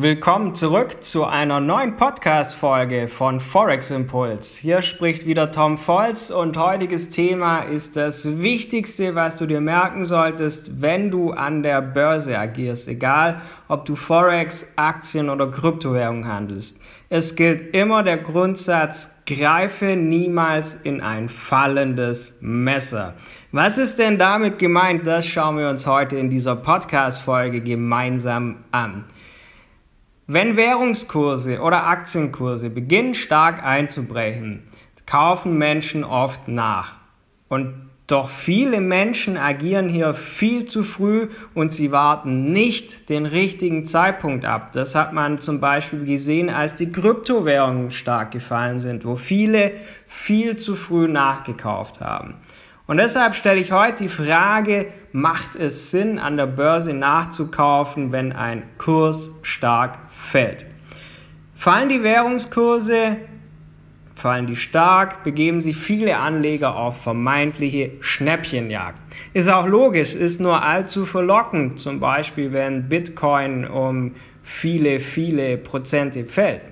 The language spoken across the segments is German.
Willkommen zurück zu einer neuen Podcast-Folge von Forex Impuls. Hier spricht wieder Tom Volz und heutiges Thema ist das Wichtigste, was du dir merken solltest, wenn du an der Börse agierst, egal ob du Forex, Aktien oder Kryptowährungen handelst. Es gilt immer der Grundsatz, greife niemals in ein fallendes Messer. Was ist denn damit gemeint? Das schauen wir uns heute in dieser Podcast-Folge gemeinsam an. Wenn Währungskurse oder Aktienkurse beginnen stark einzubrechen, kaufen Menschen oft nach. Und doch viele Menschen agieren hier viel zu früh und sie warten nicht den richtigen Zeitpunkt ab. Das hat man zum Beispiel gesehen, als die Kryptowährungen stark gefallen sind, wo viele viel zu früh nachgekauft haben. Und deshalb stelle ich heute die Frage, macht es Sinn, an der Börse nachzukaufen, wenn ein Kurs stark fällt? Fallen die Währungskurse, fallen die stark, begeben sich viele Anleger auf vermeintliche Schnäppchenjagd. Ist auch logisch, ist nur allzu verlockend, zum Beispiel wenn Bitcoin um viele, viele Prozente fällt.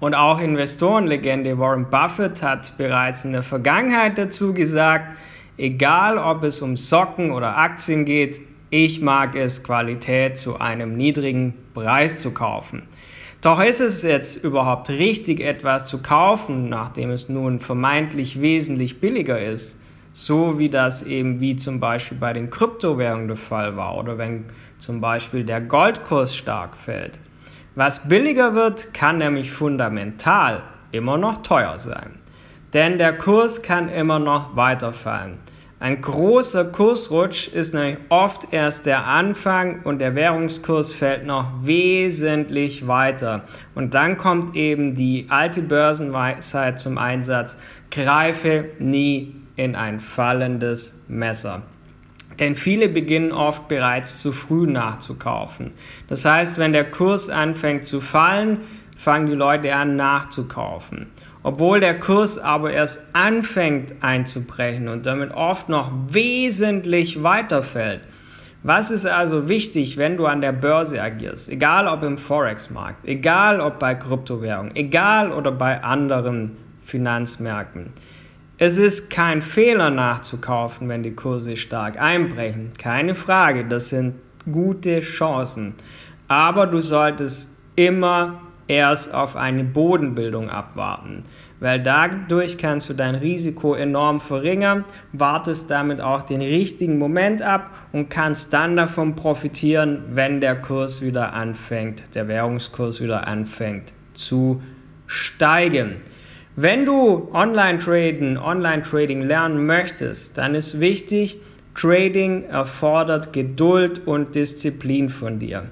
Und auch Investorenlegende Warren Buffett hat bereits in der Vergangenheit dazu gesagt, egal ob es um Socken oder Aktien geht, ich mag es, Qualität zu einem niedrigen Preis zu kaufen. Doch ist es jetzt überhaupt richtig, etwas zu kaufen, nachdem es nun vermeintlich wesentlich billiger ist? So wie das eben wie zum Beispiel bei den Kryptowährungen der Fall war oder wenn zum Beispiel der Goldkurs stark fällt. Was billiger wird, kann nämlich fundamental immer noch teuer sein. Denn der Kurs kann immer noch weiterfallen. Ein großer Kursrutsch ist nämlich oft erst der Anfang und der Währungskurs fällt noch wesentlich weiter. Und dann kommt eben die alte Börsenweisheit zum Einsatz, greife nie in ein fallendes Messer. Denn viele beginnen oft bereits zu früh nachzukaufen. Das heißt, wenn der Kurs anfängt zu fallen, fangen die Leute an nachzukaufen. Obwohl der Kurs aber erst anfängt einzubrechen und damit oft noch wesentlich weiterfällt. Was ist also wichtig, wenn du an der Börse agierst? Egal ob im Forex-Markt, egal ob bei Kryptowährungen, egal oder bei anderen Finanzmärkten. Es ist kein Fehler nachzukaufen, wenn die Kurse stark einbrechen. Keine Frage, das sind gute Chancen. Aber du solltest immer erst auf eine Bodenbildung abwarten, weil dadurch kannst du dein Risiko enorm verringern, wartest damit auch den richtigen Moment ab und kannst dann davon profitieren, wenn der Kurs wieder anfängt, der Währungskurs wieder anfängt zu steigen. Wenn du Online-Traden, Online-Trading lernen möchtest, dann ist wichtig, Trading erfordert Geduld und Disziplin von dir.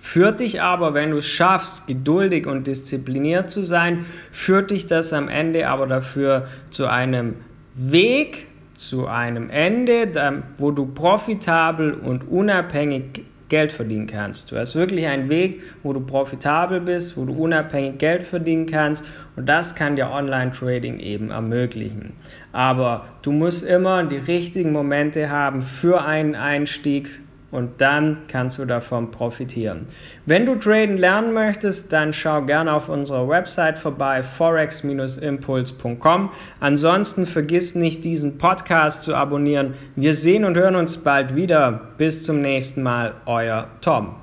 Führt dich aber, wenn du es schaffst, geduldig und diszipliniert zu sein, führt dich das am Ende aber dafür zu einem Weg, zu einem Ende, wo du profitabel und unabhängig Geld verdienen kannst. Du hast wirklich einen Weg, wo du profitabel bist, wo du unabhängig Geld verdienen kannst und das kann dir Online-Trading eben ermöglichen. Aber du musst immer die richtigen Momente haben für einen Einstieg und dann kannst du davon profitieren. Wenn du traden lernen möchtest, dann schau gerne auf unserer Website vorbei, forex-impuls.com. Ansonsten vergiss nicht, diesen Podcast zu abonnieren. Wir sehen und hören uns bald wieder. Bis zum nächsten Mal, euer Tom.